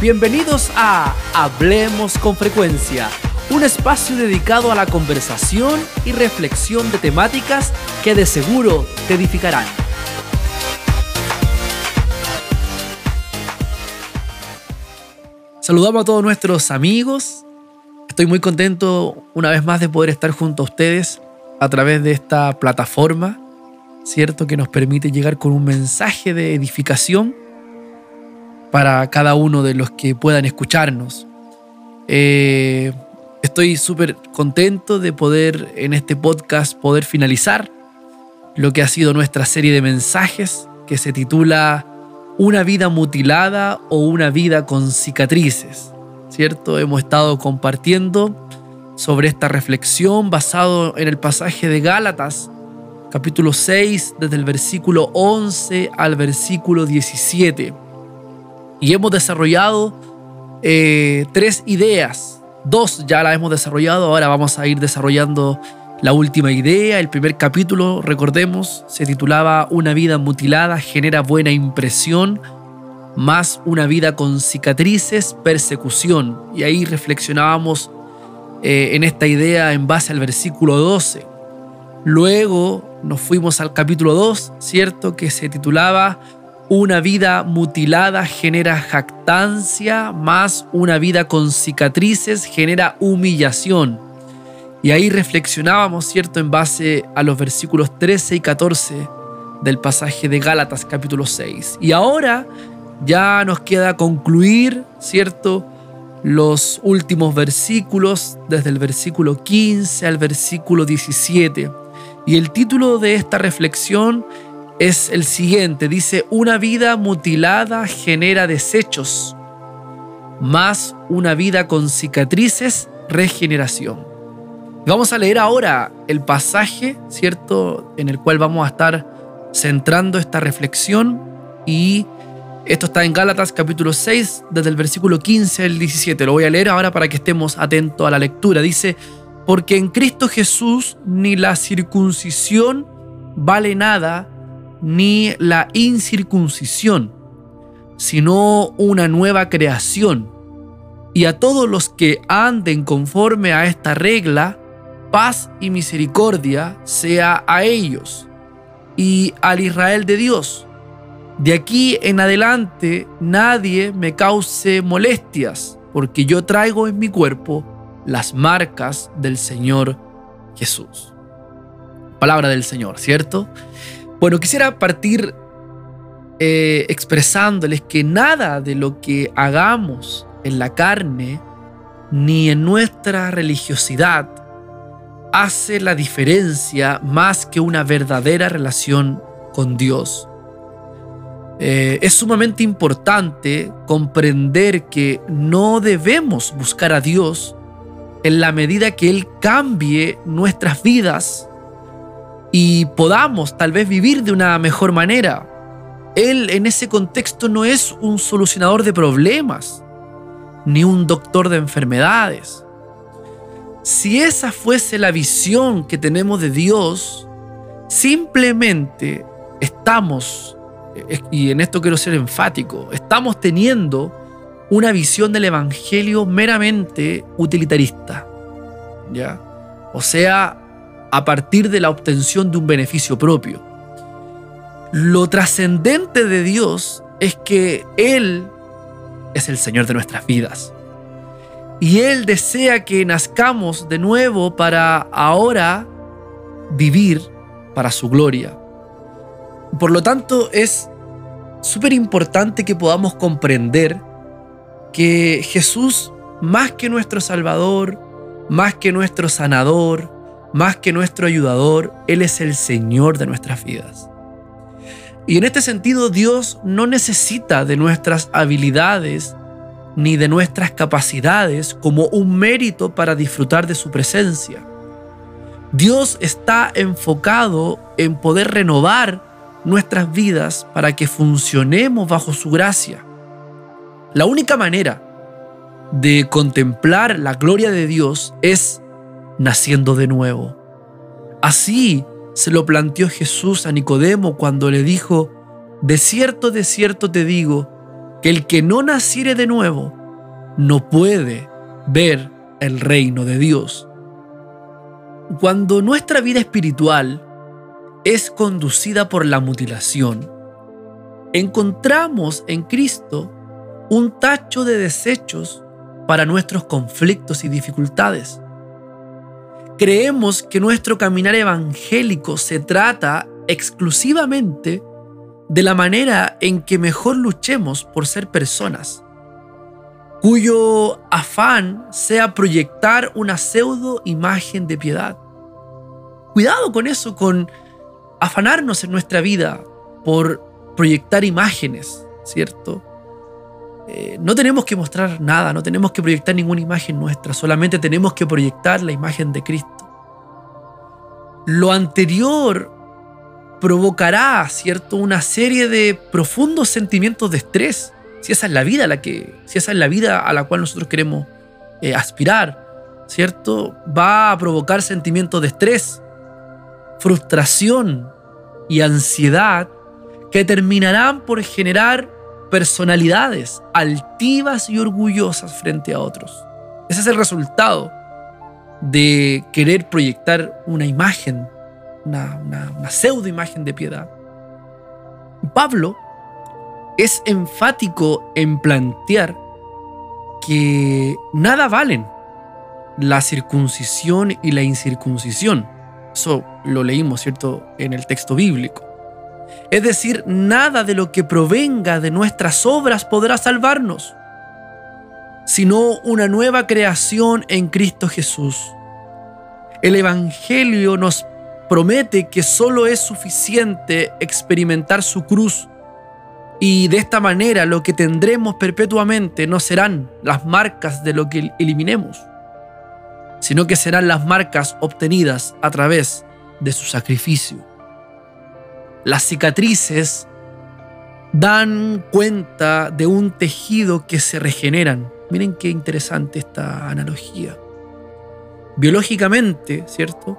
Bienvenidos a Hablemos con Frecuencia, un espacio dedicado a la conversación y reflexión de temáticas que de seguro te edificarán. Saludamos a todos nuestros amigos. Estoy muy contento una vez más de poder estar junto a ustedes a través de esta plataforma, ¿cierto? Que nos permite llegar con un mensaje de edificación para cada uno de los que puedan escucharnos. Eh, estoy súper contento de poder en este podcast poder finalizar lo que ha sido nuestra serie de mensajes que se titula Una vida mutilada o una vida con cicatrices. ¿Cierto? Hemos estado compartiendo sobre esta reflexión basado en el pasaje de Gálatas, capítulo 6, desde el versículo 11 al versículo 17 y hemos desarrollado eh, tres ideas. Dos ya las hemos desarrollado, ahora vamos a ir desarrollando la última idea. El primer capítulo, recordemos, se titulaba Una vida mutilada genera buena impresión, más una vida con cicatrices, persecución. Y ahí reflexionábamos eh, en esta idea en base al versículo 12. Luego nos fuimos al capítulo 2, ¿cierto? Que se titulaba una vida mutilada genera jactancia, más una vida con cicatrices genera humillación. Y ahí reflexionábamos, ¿cierto?, en base a los versículos 13 y 14 del pasaje de Gálatas capítulo 6. Y ahora ya nos queda concluir, ¿cierto?, los últimos versículos, desde el versículo 15 al versículo 17. Y el título de esta reflexión es el siguiente. Dice, una vida mutilada genera desechos, más una vida con cicatrices, regeneración. Vamos a leer ahora el pasaje, ¿cierto? En el cual vamos a estar centrando esta reflexión y esto está en Gálatas capítulo 6, desde el versículo 15 al 17. Lo voy a leer ahora para que estemos atentos a la lectura. Dice, porque en Cristo Jesús ni la circuncisión vale nada, ni la incircuncisión, sino una nueva creación. Y a todos los que anden conforme a esta regla, paz y misericordia sea a ellos y al Israel de Dios. De aquí en adelante nadie me cause molestias, porque yo traigo en mi cuerpo las marcas del Señor Jesús. Palabra del Señor, ¿cierto? Bueno, quisiera partir eh, expresándoles que nada de lo que hagamos en la carne ni en nuestra religiosidad hace la diferencia más que una verdadera relación con Dios. Eh, es sumamente importante comprender que no debemos buscar a Dios en la medida que Él cambie nuestras vidas y podamos tal vez vivir de una mejor manera. Él en ese contexto no es un solucionador de problemas, ni un doctor de enfermedades. Si esa fuese la visión que tenemos de Dios, simplemente estamos, y en esto quiero ser enfático, estamos teniendo una visión del Evangelio meramente utilitarista. ¿Ya? O sea, a partir de la obtención de un beneficio propio. Lo trascendente de Dios es que Él es el Señor de nuestras vidas. Y Él desea que nazcamos de nuevo para ahora vivir para su gloria. Por lo tanto, es súper importante que podamos comprender que Jesús, más que nuestro Salvador, más que nuestro sanador, más que nuestro ayudador, Él es el Señor de nuestras vidas. Y en este sentido, Dios no necesita de nuestras habilidades ni de nuestras capacidades como un mérito para disfrutar de su presencia. Dios está enfocado en poder renovar nuestras vidas para que funcionemos bajo su gracia. La única manera de contemplar la gloria de Dios es naciendo de nuevo. Así se lo planteó Jesús a Nicodemo cuando le dijo, de cierto, de cierto te digo, que el que no naciere de nuevo no puede ver el reino de Dios. Cuando nuestra vida espiritual es conducida por la mutilación, encontramos en Cristo un tacho de desechos para nuestros conflictos y dificultades. Creemos que nuestro caminar evangélico se trata exclusivamente de la manera en que mejor luchemos por ser personas, cuyo afán sea proyectar una pseudo imagen de piedad. Cuidado con eso, con afanarnos en nuestra vida por proyectar imágenes, ¿cierto? Eh, no tenemos que mostrar nada, no tenemos que proyectar ninguna imagen nuestra, solamente tenemos que proyectar la imagen de Cristo. Lo anterior provocará, ¿cierto?, una serie de profundos sentimientos de estrés, si esa es la vida a la que, si esa es la vida a la cual nosotros queremos eh, aspirar, ¿cierto? Va a provocar sentimientos de estrés, frustración y ansiedad que terminarán por generar personalidades altivas y orgullosas frente a otros. Ese es el resultado de querer proyectar una imagen, una, pseudo imagen de piedad. Pablo es enfático en plantear que nada valen la circuncisión y la incircuncisión. Eso lo leímos, ¿cierto?, en el texto bíblico. Es decir, nada de lo que provenga de nuestras obras podrá salvarnos, sino una nueva creación en Cristo Jesús. El Evangelio nos promete que solo es suficiente experimentar su cruz y de esta manera lo que tendremos perpetuamente no serán las marcas de lo que eliminemos, sino que serán las marcas obtenidas a través de su sacrificio. Las cicatrices dan cuenta de un tejido que se regeneran. Miren qué interesante esta analogía. Biológicamente, ¿cierto?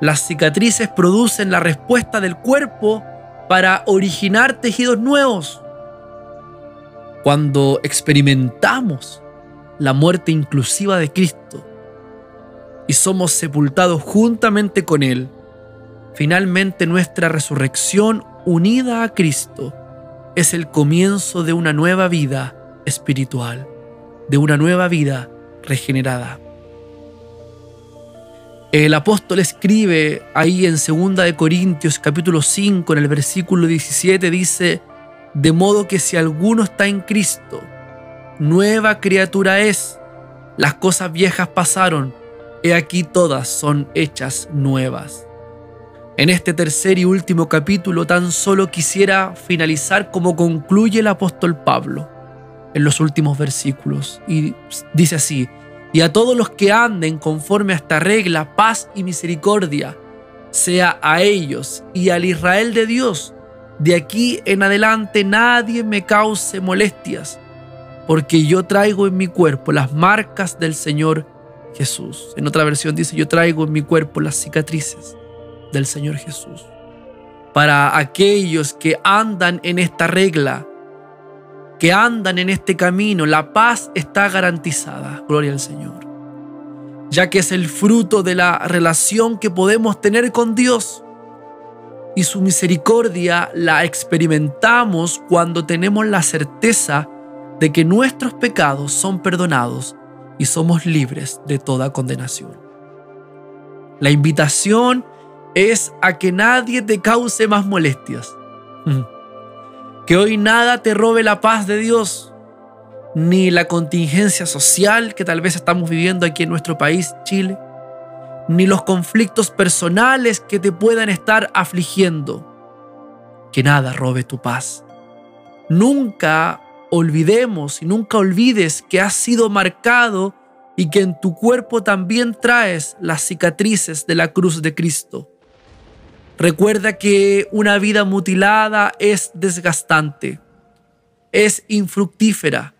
Las cicatrices producen la respuesta del cuerpo para originar tejidos nuevos. Cuando experimentamos la muerte inclusiva de Cristo y somos sepultados juntamente con Él, Finalmente nuestra resurrección unida a Cristo es el comienzo de una nueva vida espiritual, de una nueva vida regenerada. El apóstol escribe ahí en 2 de Corintios capítulo 5 en el versículo 17 dice, de modo que si alguno está en Cristo, nueva criatura es, las cosas viejas pasaron, he aquí todas son hechas nuevas. En este tercer y último capítulo tan solo quisiera finalizar como concluye el apóstol Pablo en los últimos versículos. Y dice así, y a todos los que anden conforme a esta regla, paz y misericordia, sea a ellos y al Israel de Dios. De aquí en adelante nadie me cause molestias, porque yo traigo en mi cuerpo las marcas del Señor Jesús. En otra versión dice, yo traigo en mi cuerpo las cicatrices del Señor Jesús. Para aquellos que andan en esta regla, que andan en este camino, la paz está garantizada. Gloria al Señor. Ya que es el fruto de la relación que podemos tener con Dios. Y su misericordia la experimentamos cuando tenemos la certeza de que nuestros pecados son perdonados y somos libres de toda condenación. La invitación es a que nadie te cause más molestias. Que hoy nada te robe la paz de Dios, ni la contingencia social que tal vez estamos viviendo aquí en nuestro país, Chile, ni los conflictos personales que te puedan estar afligiendo. Que nada robe tu paz. Nunca olvidemos y nunca olvides que has sido marcado y que en tu cuerpo también traes las cicatrices de la cruz de Cristo. Recuerda que una vida mutilada es desgastante, es infructífera,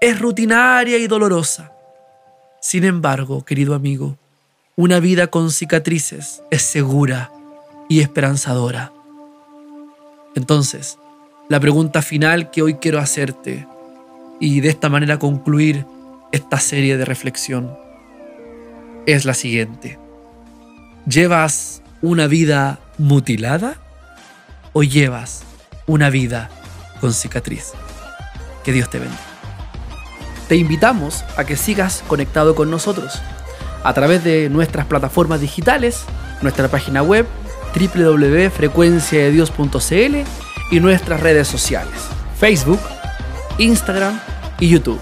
es rutinaria y dolorosa. Sin embargo, querido amigo, una vida con cicatrices es segura y esperanzadora. Entonces, la pregunta final que hoy quiero hacerte y de esta manera concluir esta serie de reflexión es la siguiente. ¿Llevas una vida mutilada o llevas una vida con cicatriz? Que Dios te bendiga. Te invitamos a que sigas conectado con nosotros a través de nuestras plataformas digitales, nuestra página web www.frecuenciadedios.cl y nuestras redes sociales, Facebook, Instagram y YouTube.